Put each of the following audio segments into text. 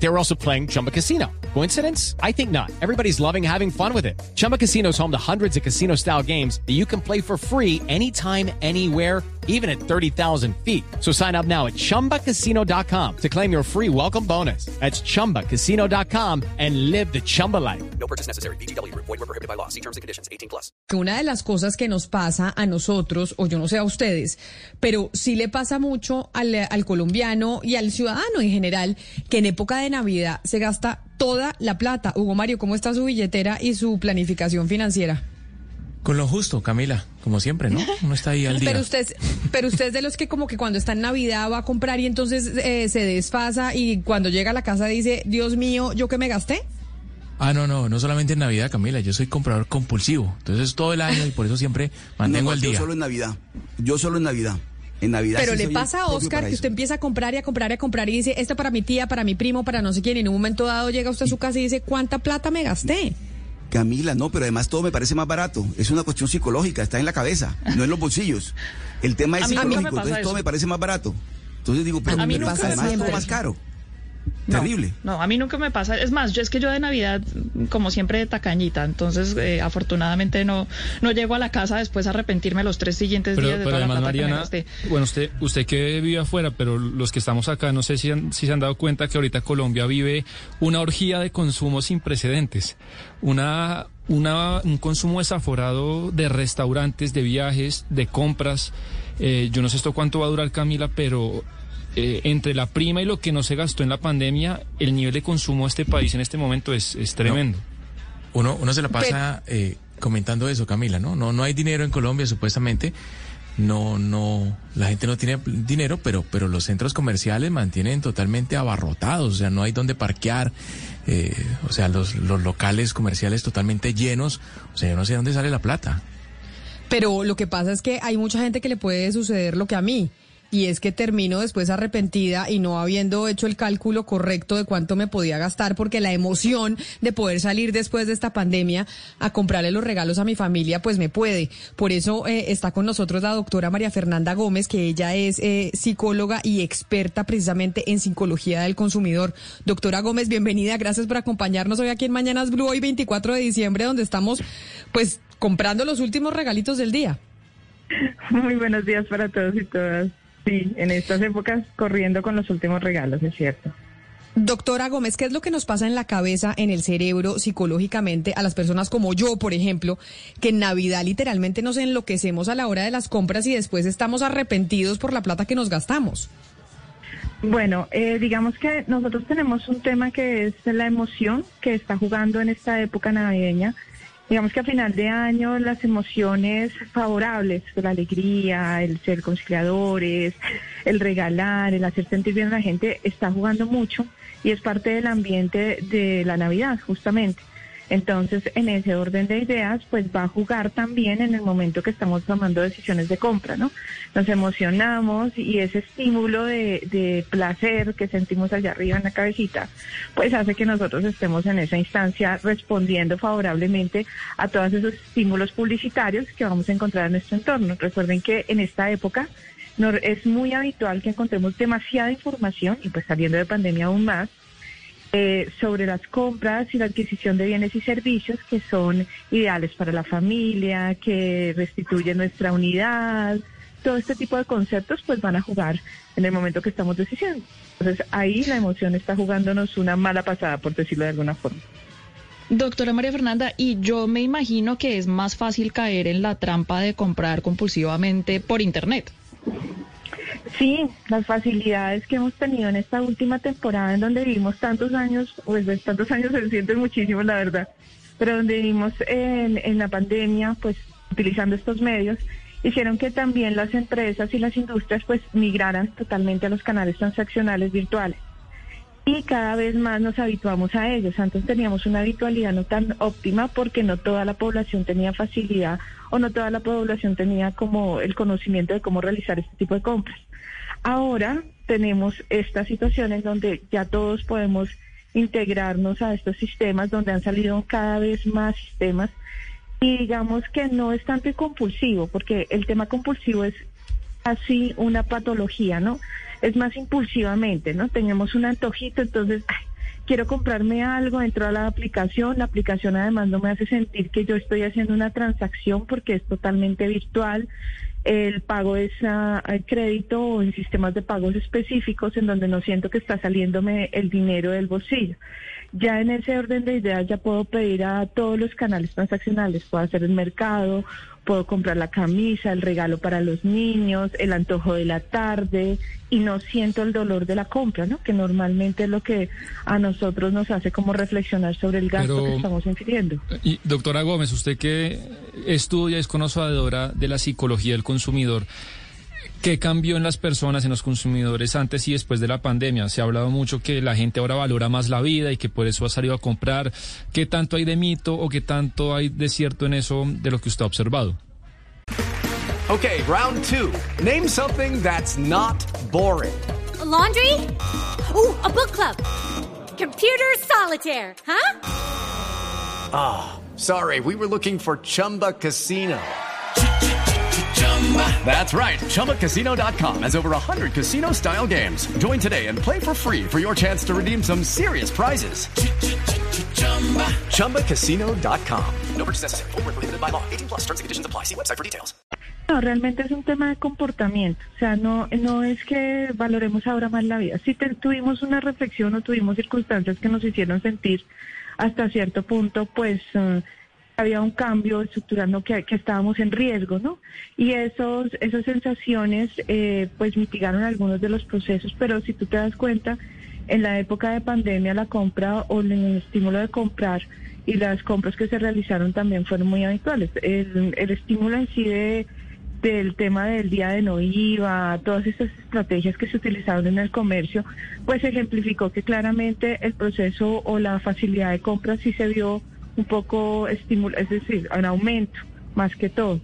They were also playing Chumba Casino. Coincidence? I think not. Everybody's loving having fun with it. Chumba Casino is home to hundreds of casino style games that you can play for free anytime, anywhere, even at 30,000 feet. So sign up now at chumbacasino.com to claim your free welcome bonus. That's chumbacasino.com and live the Chumba life. No purchase necessary. BGW. Void were prohibited by law. See terms and conditions. 18 plus. Una de las cosas que nos pasa a nosotros, o yo no sé a ustedes, pero sí le pasa mucho al, al colombiano y al ciudadano en general, que en época de Navidad se gasta toda la plata. Hugo Mario, ¿cómo está su billetera y su planificación financiera? Con lo justo, Camila, como siempre, ¿no? Uno está ahí al día. Pero usted, pero usted es de los que como que cuando está en Navidad va a comprar y entonces eh, se desfasa y cuando llega a la casa dice, Dios mío, ¿yo qué me gasté? Ah, no, no, no solamente en Navidad, Camila, yo soy comprador compulsivo. Entonces todo el año y por eso siempre mantengo No, al Yo día. solo en Navidad. Yo solo en Navidad. En Navidad. Pero sí le pasa a Oscar que usted empieza a comprar y a comprar y a comprar y dice, esto para mi tía, para mi primo, para no sé quién, y en un momento dado llega usted a su casa y dice, ¿cuánta plata me gasté? Camila, no, pero además todo me parece más barato. Es una cuestión psicológica, está en la cabeza, no en los bolsillos. El tema es A mí nunca me psicológico, pasa entonces todo me parece más barato. Entonces digo, pero, A mí pero nunca me además pasa todo más caro. No, Terrible. No, a mí nunca me pasa. Es más, yo es que yo de Navidad, como siempre, de tacañita. Entonces, eh, afortunadamente, no, no llego a la casa después a arrepentirme los tres siguientes Pero, días de pero toda la además, que me Mariana, gasté. bueno, usted, usted que vive afuera, pero los que estamos acá, no sé si, han- si se han dado cuenta que ahorita Colombia vive una orgía de consumo sin precedentes. Una, una, un consumo desaforado de restaurantes, de viajes, de compras. Eh, yo no sé esto cuánto va a durar, Camila, pero eh, entre la prima y lo que no se gastó en la pandemia, el nivel de consumo de este país en este momento es, es tremendo. Uno, uno se la pasa eh, comentando eso, Camila, ¿no? No, no hay dinero en Colombia, supuestamente. No, no, la gente no tiene dinero, pero, pero los centros comerciales mantienen totalmente abarrotados, o sea, no hay donde parquear, eh, o sea, los, los locales comerciales totalmente llenos, o sea, yo no sé dónde sale la plata. Pero lo que pasa es que hay mucha gente que le puede suceder lo que a mí. Y es que termino después arrepentida y no habiendo hecho el cálculo correcto de cuánto me podía gastar, porque la emoción de poder salir después de esta pandemia a comprarle los regalos a mi familia, pues me puede. Por eso eh, está con nosotros la doctora María Fernanda Gómez, que ella es eh, psicóloga y experta precisamente en psicología del consumidor. Doctora Gómez, bienvenida. Gracias por acompañarnos hoy aquí en Mañanas Blue, hoy 24 de diciembre, donde estamos pues comprando los últimos regalitos del día. Muy buenos días para todos y todas. Sí, en estas épocas corriendo con los últimos regalos, es cierto. Doctora Gómez, ¿qué es lo que nos pasa en la cabeza, en el cerebro, psicológicamente, a las personas como yo, por ejemplo, que en Navidad literalmente nos enloquecemos a la hora de las compras y después estamos arrepentidos por la plata que nos gastamos? Bueno, eh, digamos que nosotros tenemos un tema que es la emoción que está jugando en esta época navideña. Digamos que a final de año las emociones favorables, la alegría, el ser conciliadores, el regalar, el hacer sentir bien a la gente, está jugando mucho y es parte del ambiente de la Navidad, justamente. Entonces, en ese orden de ideas, pues va a jugar también en el momento que estamos tomando decisiones de compra, ¿no? Nos emocionamos y ese estímulo de, de placer que sentimos allá arriba en la cabecita, pues hace que nosotros estemos en esa instancia respondiendo favorablemente a todos esos estímulos publicitarios que vamos a encontrar en nuestro entorno. Recuerden que en esta época no- es muy habitual que encontremos demasiada información y pues saliendo de pandemia aún más eh, sobre las compras y la adquisición de bienes y servicios que son ideales para la familia, que restituyen nuestra unidad. Todo este tipo de conceptos pues van a jugar en el momento que estamos decidiendo. Entonces ahí la emoción está jugándonos una mala pasada, por decirlo de alguna forma. Doctora María Fernanda, y yo me imagino que es más fácil caer en la trampa de comprar compulsivamente por Internet. Sí, las facilidades que hemos tenido en esta última temporada en donde vivimos tantos años, pues tantos años se sienten muchísimo, la verdad, pero donde vivimos en, en la pandemia, pues utilizando estos medios, hicieron que también las empresas y las industrias pues migraran totalmente a los canales transaccionales virtuales. Y cada vez más nos habituamos a ellos. Antes teníamos una habitualidad no tan óptima porque no toda la población tenía facilidad o no toda la población tenía como el conocimiento de cómo realizar este tipo de compras. Ahora tenemos esta situación en donde ya todos podemos integrarnos a estos sistemas, donde han salido cada vez más sistemas Y digamos que no es tanto compulsivo, porque el tema compulsivo es así una patología, ¿no? Es más impulsivamente, ¿no? Tenemos un antojito, entonces, quiero comprarme algo, entro a la aplicación, la aplicación además no me hace sentir que yo estoy haciendo una transacción porque es totalmente virtual, el pago es a, a crédito o en sistemas de pagos específicos en donde no siento que está saliéndome el dinero del bolsillo. Ya en ese orden de ideas ya puedo pedir a todos los canales transaccionales, puedo hacer el mercado, puedo comprar la camisa, el regalo para los niños, el antojo de la tarde y no siento el dolor de la compra, ¿no? Que normalmente es lo que a nosotros nos hace como reflexionar sobre el gasto Pero- que estamos infiriendo. Y doctora Gómez, usted que estudia, es conocedora de la psicología del consumidor, ¿qué cambió en las personas, en los consumidores antes y después de la pandemia? Se ha hablado mucho que la gente ahora valora más la vida y que por eso ha salido a comprar. ¿Qué tanto hay de mito o qué tanto hay de cierto en eso de lo que usted ha observado? Okay, round two. Name something that's not boring. A laundry? Ooh, a book club. Computer solitaire, huh? Sorry, we were looking for Chumba Casino. That's right. ChumbaCasino.com has over 100 casino style games. Join today and play for free for your chance to redeem some serious prizes. ChumbaCasino.com. No purchase necessary. Prohibited by law. 18 plus terms and conditions apply. See website for details. No, realmente es un tema de comportamiento. O sea, no, no es que valoremos ahora más la vida. Si te- tuvimos una reflexión o tuvimos circunstancias que nos hicieron sentir hasta cierto punto, pues eh, había un cambio estructural, ¿no? que, estábamos en riesgo, ¿no? Y esos, esas sensaciones, eh, pues mitigaron algunos de los procesos, pero si tú te das cuenta, en la época de pandemia la compra o el estímulo de comprar y las compras que se realizaron también fueron muy habituales. El, el estímulo en sí de del tema del día de no IVA, todas esas estrategias que se utilizaron en el comercio, pues ejemplificó que claramente el proceso o la facilidad de compra sí se vio un poco estímulo, es decir, un aumento más que todo.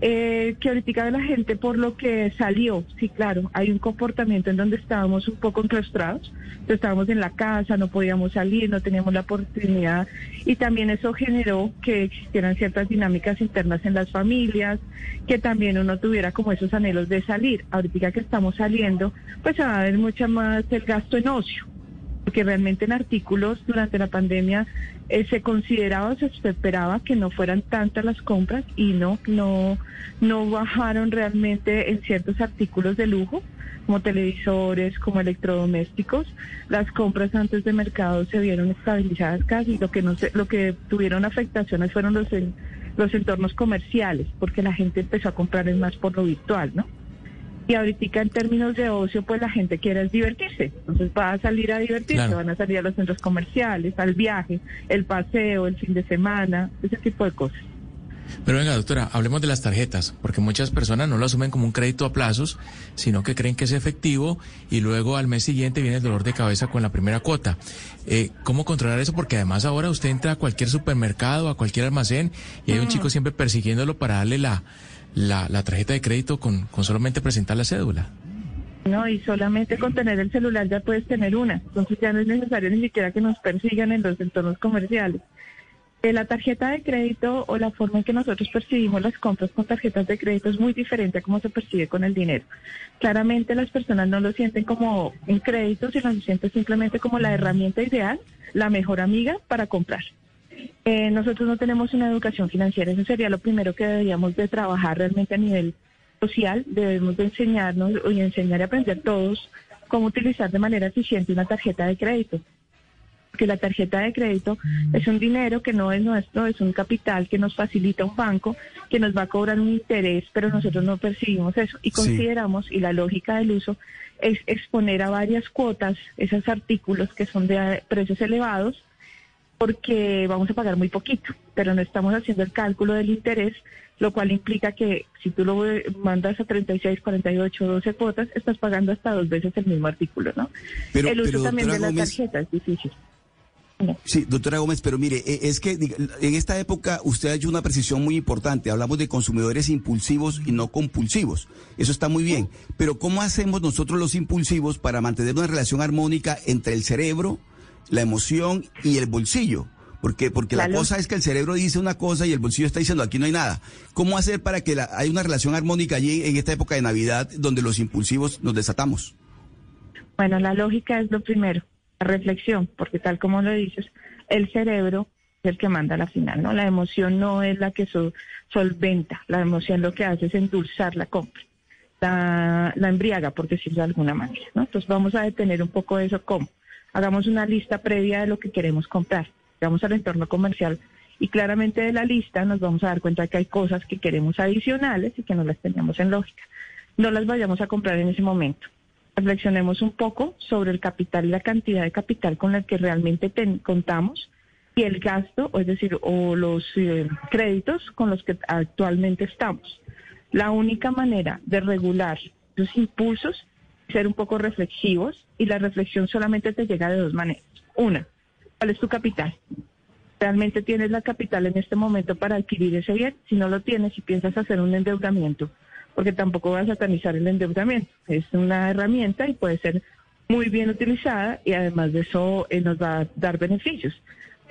Eh, que ahorita la gente por lo que salió, sí, claro, hay un comportamiento en donde estábamos un poco enclaustrados, estábamos en la casa, no podíamos salir, no teníamos la oportunidad y también eso generó que existieran ciertas dinámicas internas en las familias, que también uno tuviera como esos anhelos de salir. Ahorita que estamos saliendo, pues se va a ver mucho más el gasto en ocio porque realmente en artículos durante la pandemia eh, se consideraba, se esperaba que no fueran tantas las compras y no, no, no bajaron realmente en ciertos artículos de lujo como televisores, como electrodomésticos, las compras antes de mercado se vieron estabilizadas casi, lo que no se, lo que tuvieron afectaciones fueron los los entornos comerciales, porque la gente empezó a comprar más por lo virtual, ¿no? Y ahorita en términos de ocio, pues la gente quiere es divertirse. Entonces va a salir a divertirse, Claro. van a salir a los centros comerciales, al viaje, el paseo, el fin de semana, ese tipo de cosas. Pero venga, doctora, hablemos de las tarjetas, porque muchas personas no lo asumen como un crédito a plazos, sino que creen que es efectivo y luego al mes siguiente viene el dolor de cabeza con la primera cuota. Eh, ¿Cómo controlar eso? Porque además ahora usted entra a cualquier supermercado, a cualquier almacén y hay un chico siempre persiguiéndolo para darle la, la, tarjeta de crédito con, con solamente presentar la cédula. No, y solamente con tener el celular ya puedes tener una. Entonces ya no es necesario ni siquiera que nos persigan en los entornos comerciales. Eh, la tarjeta de crédito o la forma en que nosotros percibimos las compras con tarjetas de crédito es muy diferente a cómo se percibe con el dinero. Claramente las personas no lo sienten como un crédito, sino lo sienten simplemente como la herramienta ideal, la mejor amiga para comprar. Eh, nosotros no tenemos una educación financiera, eso sería lo primero que deberíamos de trabajar realmente a nivel social, debemos de enseñarnos y enseñar y aprender todos cómo utilizar de manera eficiente una tarjeta de crédito. Que la tarjeta de crédito es un dinero que no es nuestro, es un capital que nos facilita un banco, que nos va a cobrar un interés, pero nosotros no percibimos eso y Sí. consideramos, y la lógica del uso es exponer a varias cuotas esos artículos que son de precios elevados, porque vamos a pagar muy poquito, pero no estamos haciendo el cálculo del interés, lo cual implica que si tú lo mandas a 36, 48, 12 cuotas, estás pagando hasta dos veces el mismo artículo, ¿no? Pero- el uso pero, también de la Gómez- tarjeta es difícil. Sí, doctora Gómez, pero mire, eh, es que en esta época usted ha hecho una precisión muy importante. Hablamos de consumidores impulsivos y no compulsivos. Eso está muy bien. Pero ¿cómo hacemos nosotros los impulsivos para mantener una relación armónica entre el cerebro, la emoción y el bolsillo? Porque, porque la, cosa es que el cerebro dice una cosa y el bolsillo está diciendo aquí no hay nada. ¿Cómo hacer para que la, hay una relación armónica allí en esta época de Navidad donde los impulsivos nos desatamos? Bueno, la lógica es lo primero, la reflexión, porque tal como lo dices, el cerebro es el que manda la final, ¿no? La emoción no es la que solventa, la emoción lo que hace es endulzar la compra, la, la embriaga, por decirlo de alguna manera, ¿no? Entonces vamos a detener un poco eso, ¿cómo? Hagamos una lista previa de lo que queremos comprar, llegamos al entorno comercial y claramente de la lista nos vamos a dar cuenta que hay cosas que queremos adicionales y que no las teníamos en lógica. No las vayamos a comprar en ese momento. Reflexionemos un poco sobre el capital y la cantidad de capital con la que realmente contamos y el gasto, es decir, o los eh, créditos con los que actualmente estamos. La única manera de regular los impulsos ser un poco reflexivos y la reflexión solamente te llega de dos maneras. Una, ¿cuál es tu capital? ¿Realmente tienes la capital en este momento para adquirir ese bien? Si no lo tienes y piensas hacer un endeudamiento, porque tampoco vas a satanizar el endeudamiento, es una herramienta y puede ser muy bien utilizada y además de eso eh, nos va a dar beneficios.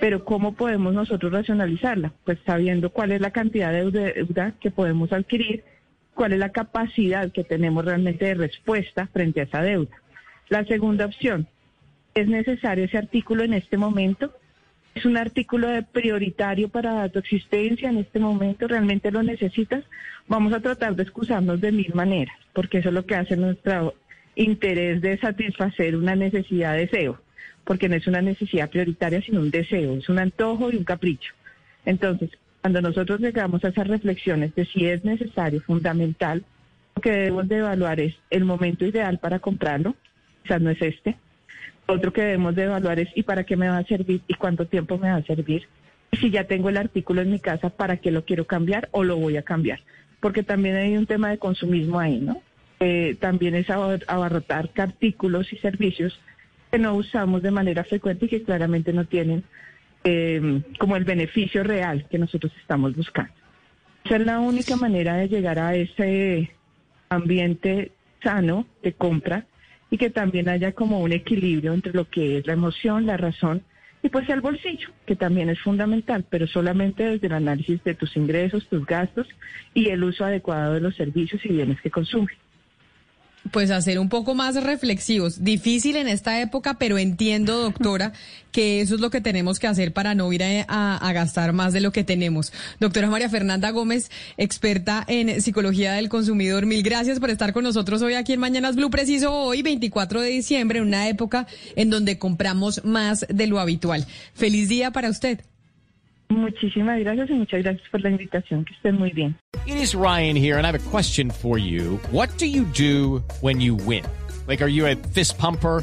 Pero ¿cómo podemos nosotros racionalizarla? Pues sabiendo cuál es la cantidad de deuda que podemos adquirir, cuál es la capacidad que tenemos realmente de respuesta frente a esa deuda. La segunda opción, ¿es necesario ese artículo en este momento? ¿Es un artículo prioritario para tu existencia en este momento? ¿Realmente lo necesitas? Vamos a tratar de excusarnos de mil maneras, porque eso es lo que hace nuestro interés de satisfacer una necesidad, deseo porque no es una necesidad prioritaria, sino un deseo, es un antojo y un capricho. Entonces, cuando nosotros llegamos a esas reflexiones de si es necesario, fundamental, lo que debemos de evaluar es el momento ideal para comprarlo, quizás no es este. Otro que debemos de evaluar es y para qué me va a servir y cuánto tiempo me va a servir. si ya tengo el artículo en mi casa, ¿para qué lo quiero cambiar o lo voy a cambiar? Porque también hay un tema de consumismo ahí, ¿no? Eh, también es abarrotar artículos y servicios que no usamos de manera frecuente y que claramente no tienen eh, como el beneficio real que nosotros estamos buscando. Esa es la única manera de llegar a ese ambiente sano de compra y que también haya como un equilibrio entre lo que es la emoción, la razón y pues el bolsillo, que también es fundamental, pero solamente desde el análisis de tus ingresos, tus gastos y el uso adecuado de los servicios y bienes que consumes pues hacer un poco más reflexivos. Difícil en esta época, pero entiendo, doctora, que eso es lo que tenemos que hacer para no ir a, gastar más de lo que tenemos. Doctora María Fernanda Gómez, experta en psicología del consumidor, mil gracias por estar con nosotros hoy aquí en Mañanas Blue, preciso hoy, 24 de diciembre, en una época en donde compramos más de lo habitual. Feliz día para usted. Muchísimas gracias y muchas gracias por la invitación. Que estén muy bien. It is Ryan here and I have a question for you. What do you do when you win? Like, are you a fist pumper?